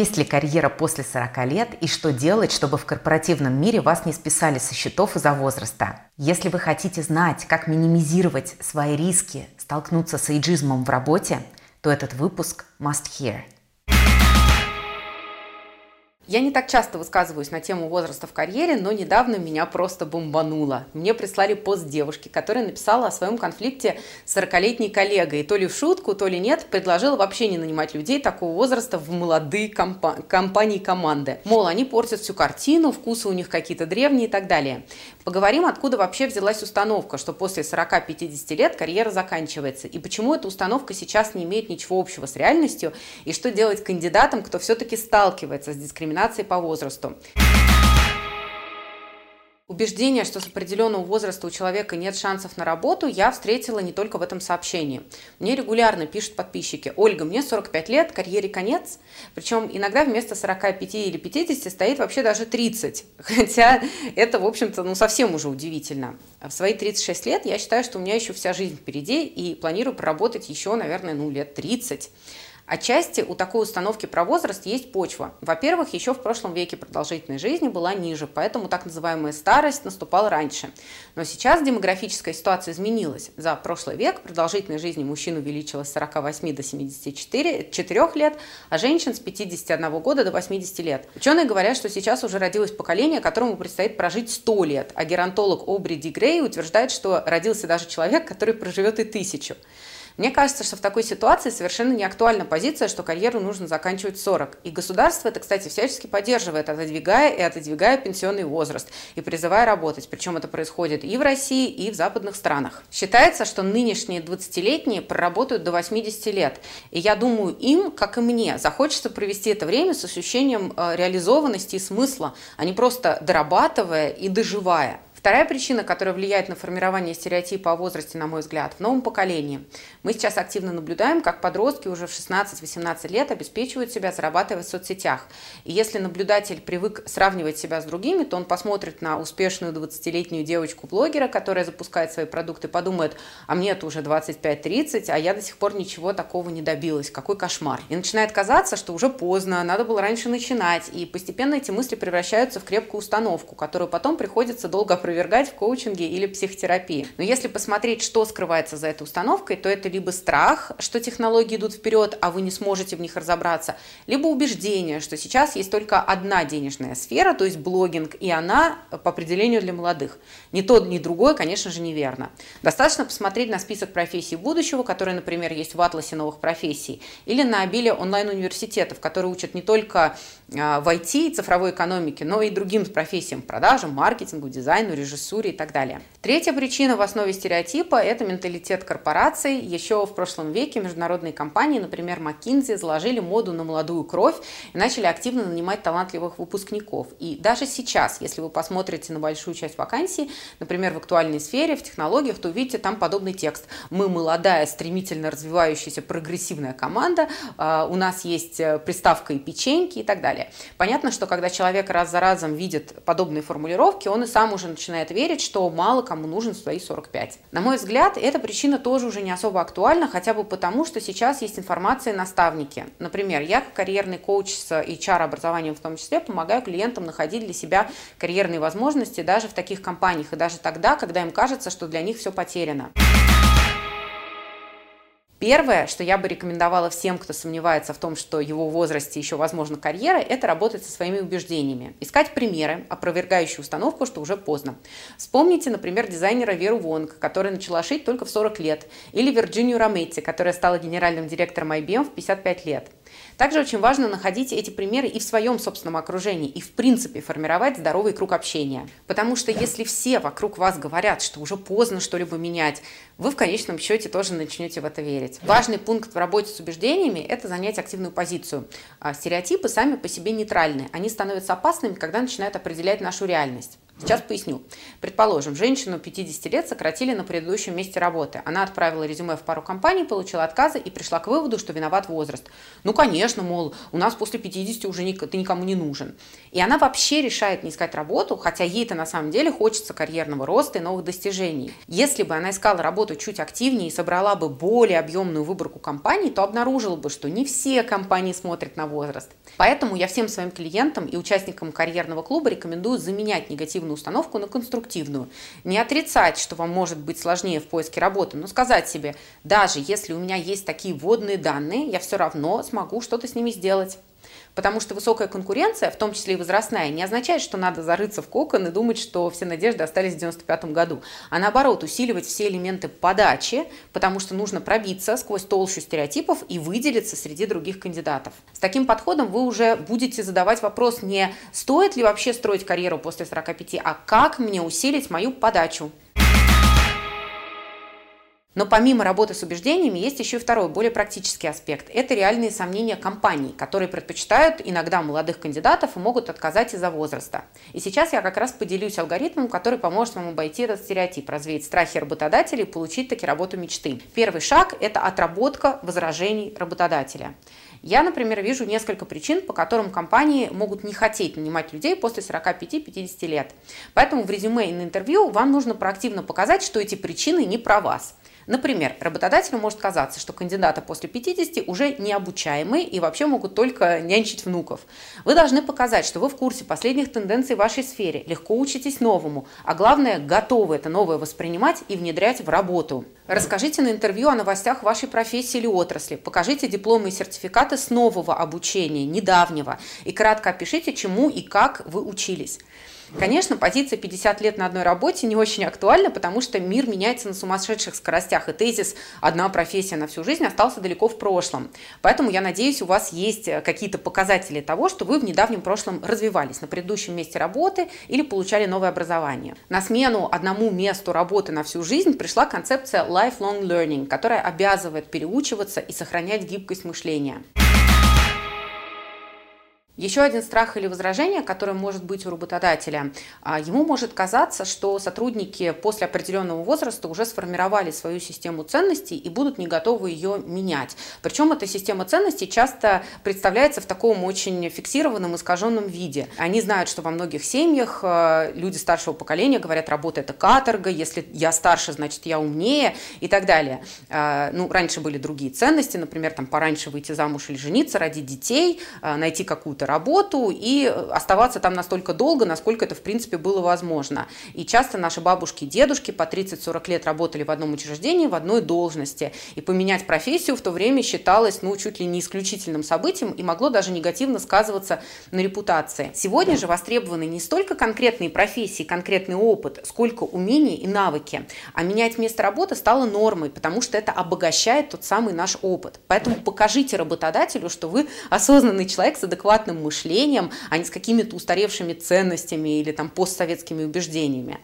Есть ли карьера после 40 лет и что делать, чтобы в корпоративном мире вас не списали со счетов из-за возраста? Если вы хотите знать, как минимизировать свои риски столкнуться с эйджизмом в работе, то этот выпуск must hear – я не так часто высказываюсь на тему возраста в карьере, но недавно меня просто бомбануло. Мне прислали пост девушки, которая написала о своем конфликте с 40-летней коллегой. То ли в шутку, то ли нет, предложила вообще не нанимать людей такого возраста в молодые компа- компании команды. Мол, они портят всю картину, вкусы у них какие-то древние и так далее. Поговорим, откуда вообще взялась установка, что после 40-50 лет карьера заканчивается, и почему эта установка сейчас не имеет ничего общего с реальностью, и что делать кандидатам, кто все-таки сталкивается с дискриминацией дискриминации по возрасту. Убеждение, что с определенного возраста у человека нет шансов на работу, я встретила не только в этом сообщении. Мне регулярно пишут подписчики, Ольга, мне 45 лет, карьере конец. Причем иногда вместо 45 или 50 стоит вообще даже 30. Хотя это, в общем-то, ну совсем уже удивительно. В свои 36 лет я считаю, что у меня еще вся жизнь впереди и планирую проработать еще, наверное, ну лет 30. Отчасти у такой установки про возраст есть почва. Во-первых, еще в прошлом веке продолжительность жизни была ниже, поэтому так называемая старость наступала раньше. Но сейчас демографическая ситуация изменилась. За прошлый век продолжительность жизни мужчин увеличилась с 48 до 74 4 лет, а женщин с 51 года до 80 лет. Ученые говорят, что сейчас уже родилось поколение, которому предстоит прожить 100 лет, а геронтолог Обри Ди Грей утверждает, что родился даже человек, который проживет и тысячу. Мне кажется, что в такой ситуации совершенно не актуальна позиция, что карьеру нужно заканчивать в 40. И государство это, кстати, всячески поддерживает, отодвигая и отодвигая пенсионный возраст и призывая работать. Причем это происходит и в России, и в западных странах. Считается, что нынешние 20-летние проработают до 80 лет. И я думаю, им, как и мне, захочется провести это время с ощущением э, реализованности и смысла, а не просто дорабатывая и доживая. Вторая причина, которая влияет на формирование стереотипа о возрасте, на мой взгляд, в новом поколении. Мы сейчас активно наблюдаем, как подростки уже в 16-18 лет обеспечивают себя, зарабатывая в соцсетях. И если наблюдатель привык сравнивать себя с другими, то он посмотрит на успешную 20-летнюю девочку-блогера, которая запускает свои продукты, подумает, а мне это уже 25-30, а я до сих пор ничего такого не добилась, какой кошмар. И начинает казаться, что уже поздно, надо было раньше начинать, и постепенно эти мысли превращаются в крепкую установку, которую потом приходится долго опровергать в коучинге или психотерапии. Но если посмотреть, что скрывается за этой установкой, то это либо страх, что технологии идут вперед, а вы не сможете в них разобраться, либо убеждение, что сейчас есть только одна денежная сфера, то есть блогинг, и она по определению для молодых. Ни то, ни другое, конечно же, неверно. Достаточно посмотреть на список профессий будущего, которые, например, есть в атласе новых профессий, или на обилие онлайн-университетов, которые учат не только а, в IT и цифровой экономике, но и другим профессиям, продажам, маркетингу, дизайну, режиссуре и так далее. Третья причина в основе стереотипа – это менталитет корпораций. Еще в прошлом веке международные компании, например, McKinsey, заложили моду на молодую кровь и начали активно нанимать талантливых выпускников. И даже сейчас, если вы посмотрите на большую часть вакансий, например, в актуальной сфере, в технологиях, то увидите там подобный текст. Мы молодая, стремительно развивающаяся, прогрессивная команда, а, у нас есть э, приставка и печеньки и так далее. Понятно, что когда человек раз за разом видит подобные формулировки, он и сам уже начинает верить, что мало кому нужен свои 45. На мой взгляд, эта причина тоже уже не особо актуальна, хотя бы потому, что сейчас есть информация и наставники. Например, я как карьерный коуч с HR-образованием в том числе помогаю клиентам находить для себя карьерные возможности даже в таких компаниях и даже тогда, когда им кажется, что для них все потеряно. Первое, что я бы рекомендовала всем, кто сомневается в том, что его возрасте еще возможна карьера, это работать со своими убеждениями. Искать примеры, опровергающие установку, что уже поздно. Вспомните, например, дизайнера Веру Вонг, которая начала шить только в 40 лет, или Вирджинию Рометти, которая стала генеральным директором IBM в 55 лет. Также очень важно находить эти примеры и в своем собственном окружении, и в принципе формировать здоровый круг общения. Потому что если все вокруг вас говорят, что уже поздно что-либо менять, вы в конечном счете тоже начнете в это верить. Важный пункт в работе с убеждениями – это занять активную позицию. А стереотипы сами по себе нейтральны. Они становятся опасными, когда начинают определять нашу реальность. Сейчас поясню. Предположим, женщину 50 лет сократили на предыдущем месте работы. Она отправила резюме в пару компаний, получила отказы и пришла к выводу, что виноват возраст. Ну, конечно, мол, у нас после 50 уже ник- ты никому не нужен. И она вообще решает не искать работу, хотя ей-то на самом деле хочется карьерного роста и новых достижений. Если бы она искала работу чуть активнее и собрала бы более объемную выборку компаний, то обнаружила бы, что не все компании смотрят на возраст. Поэтому я всем своим клиентам и участникам карьерного клуба рекомендую заменять негативную негативную установку на конструктивную. Не отрицать, что вам может быть сложнее в поиске работы, но сказать себе, даже если у меня есть такие вводные данные, я все равно смогу что-то с ними сделать. Потому что высокая конкуренция, в том числе и возрастная, не означает, что надо зарыться в кокон и думать, что все надежды остались в 95 году. А наоборот, усиливать все элементы подачи, потому что нужно пробиться сквозь толщу стереотипов и выделиться среди других кандидатов. С таким подходом вы уже будете задавать вопрос не стоит ли вообще строить карьеру после 45, а как мне усилить мою подачу. Но помимо работы с убеждениями есть еще и второй, более практический аспект. Это реальные сомнения компаний, которые предпочитают иногда молодых кандидатов и могут отказать из-за возраста. И сейчас я как раз поделюсь алгоритмом, который поможет вам обойти этот стереотип, развеять страхи работодателей и получить таки работу мечты. Первый шаг – это отработка возражений работодателя. Я, например, вижу несколько причин, по которым компании могут не хотеть нанимать людей после 45-50 лет. Поэтому в резюме и на интервью вам нужно проактивно показать, что эти причины не про вас. Например, работодателю может казаться, что кандидаты после 50 уже необучаемые и вообще могут только нянчить внуков. Вы должны показать, что вы в курсе последних тенденций в вашей сфере, легко учитесь новому, а главное, готовы это новое воспринимать и внедрять в работу. Расскажите на интервью о новостях вашей профессии или отрасли, покажите дипломы и сертификаты с нового обучения, недавнего, и кратко опишите, чему и как вы учились. Конечно, позиция 50 лет на одной работе не очень актуальна, потому что мир меняется на сумасшедших скоростях, и тезис «одна профессия на всю жизнь» остался далеко в прошлом. Поэтому я надеюсь, у вас есть э, какие-то показатели того, что вы в недавнем прошлом развивались на предыдущем месте работы или получали новое образование. На смену одному месту работы на всю жизнь пришла концепция lifelong learning, которая обязывает переучиваться и сохранять гибкость мышления. Еще один страх или возражение, которое может быть у работодателя, а, ему может казаться, что сотрудники после определенного возраста уже сформировали свою систему ценностей и будут не готовы ее менять. Причем эта система ценностей часто представляется в таком очень фиксированном, искаженном виде. Они знают, что во многих семьях а, люди старшего поколения говорят, работа это каторга, если я старше, значит я умнее и так далее. А, ну, раньше были другие ценности, например, там пораньше выйти замуж или жениться, родить детей, найти какую-то работу и оставаться там настолько долго, насколько это, в принципе, было возможно. И часто наши бабушки и дедушки по 30-40 лет работали в одном учреждении, в одной должности. И поменять профессию в то время считалось, ну, чуть ли не исключительным событием и могло даже негативно сказываться на репутации. Сегодня же востребованы не столько конкретные профессии, конкретный опыт, сколько умения и навыки. А менять место работы стало нормой, потому что это обогащает тот самый наш опыт. Поэтому покажите работодателю, что вы осознанный человек с адекватным мышлением, а не с какими-то устаревшими ценностями или там постсоветскими убеждениями.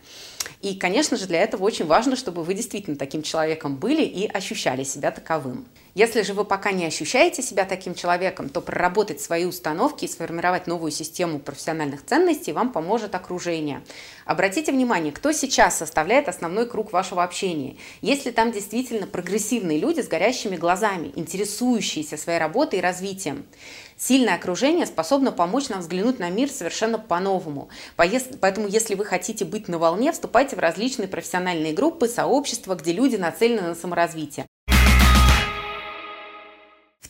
И, конечно же, для этого очень важно, чтобы вы действительно таким человеком были и ощущали себя таковым. Если же вы пока не ощущаете себя таким человеком, то проработать свои установки и сформировать новую систему профессиональных ценностей вам поможет окружение. Обратите внимание, кто сейчас составляет основной круг вашего общения. Если там действительно прогрессивные люди с горящими глазами, интересующиеся своей работой и развитием. Сильное окружение способно помочь нам взглянуть на мир совершенно по-новому. Поэтому, если вы хотите быть на волне, вступайте в различные профессиональные группы, сообщества, где люди нацелены на саморазвитие.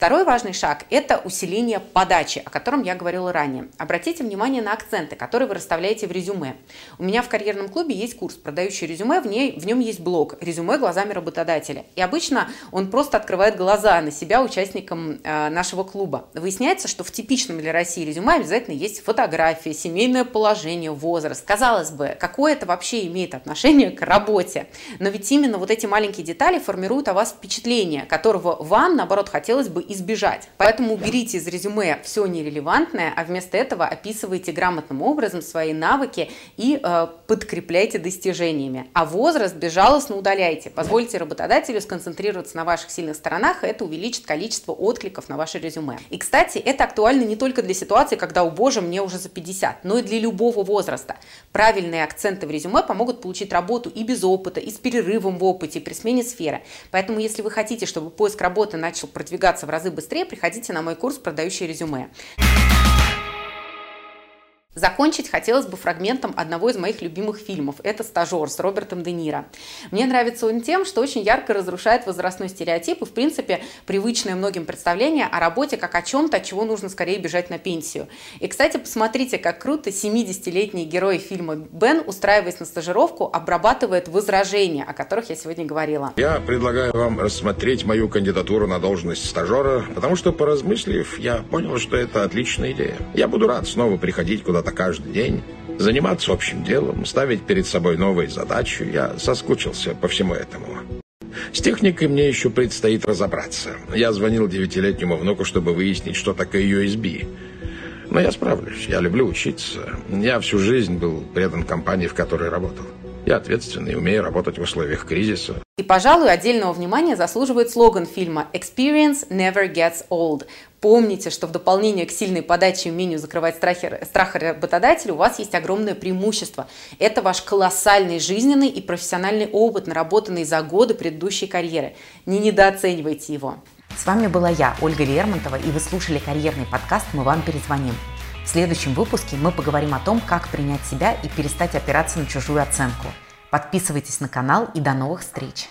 Второй важный шаг – это усиление подачи, о котором я говорила ранее. Обратите внимание на акценты, которые вы расставляете в резюме. У меня в карьерном клубе есть курс «Продающий резюме», в, ней, в нем есть блог «Резюме глазами работодателя». И обычно он просто открывает глаза на себя участникам э, нашего клуба. Выясняется, что в типичном для России резюме обязательно есть фотография, семейное положение, возраст. Казалось бы, какое это вообще имеет отношение к работе? Но ведь именно вот эти маленькие детали формируют о вас впечатление, которого вам, наоборот, хотелось бы избежать. Поэтому уберите из резюме все нерелевантное, а вместо этого описывайте грамотным образом свои навыки и э, подкрепляйте достижениями. А возраст безжалостно удаляйте. Позвольте работодателю сконцентрироваться на ваших сильных сторонах, и это увеличит количество откликов на ваше резюме. И, кстати, это актуально не только для ситуации, когда, у боже, мне уже за 50, но и для любого возраста. Правильные акценты в резюме помогут получить работу и без опыта, и с перерывом в опыте, и при смене сферы. Поэтому, если вы хотите, чтобы поиск работы начал продвигаться в разы быстрее, приходите на мой курс «Продающий резюме». Закончить хотелось бы фрагментом одного из моих любимых фильмов. Это «Стажер» с Робертом Де Ниро. Мне нравится он тем, что очень ярко разрушает возрастной стереотип и, в принципе, привычное многим представление о работе как о чем-то, от чего нужно скорее бежать на пенсию. И, кстати, посмотрите, как круто 70-летний герой фильма Бен, устраиваясь на стажировку, обрабатывает возражения, о которых я сегодня говорила. Я предлагаю вам рассмотреть мою кандидатуру на должность стажера, потому что, поразмыслив, я понял, что это отличная идея. Я буду рад снова приходить куда куда-то каждый день, заниматься общим делом, ставить перед собой новые задачи. Я соскучился по всему этому. С техникой мне еще предстоит разобраться. Я звонил девятилетнему внуку, чтобы выяснить, что такое USB. Но я справлюсь. Я люблю учиться. Я всю жизнь был предан компании, в которой работал. Я ответственный, умею работать в условиях кризиса. И, пожалуй, отдельного внимания заслуживает слоган фильма «Experience never gets old». Помните, что в дополнение к сильной подаче и умению закрывать страхи, страх работодателя у вас есть огромное преимущество. Это ваш колоссальный жизненный и профессиональный опыт, наработанный за годы предыдущей карьеры. Не недооценивайте его. С вами была я, Ольга Лермонтова, и вы слушали карьерный подкаст «Мы вам перезвоним». В следующем выпуске мы поговорим о том, как принять себя и перестать опираться на чужую оценку. Подписывайтесь на канал и до новых встреч!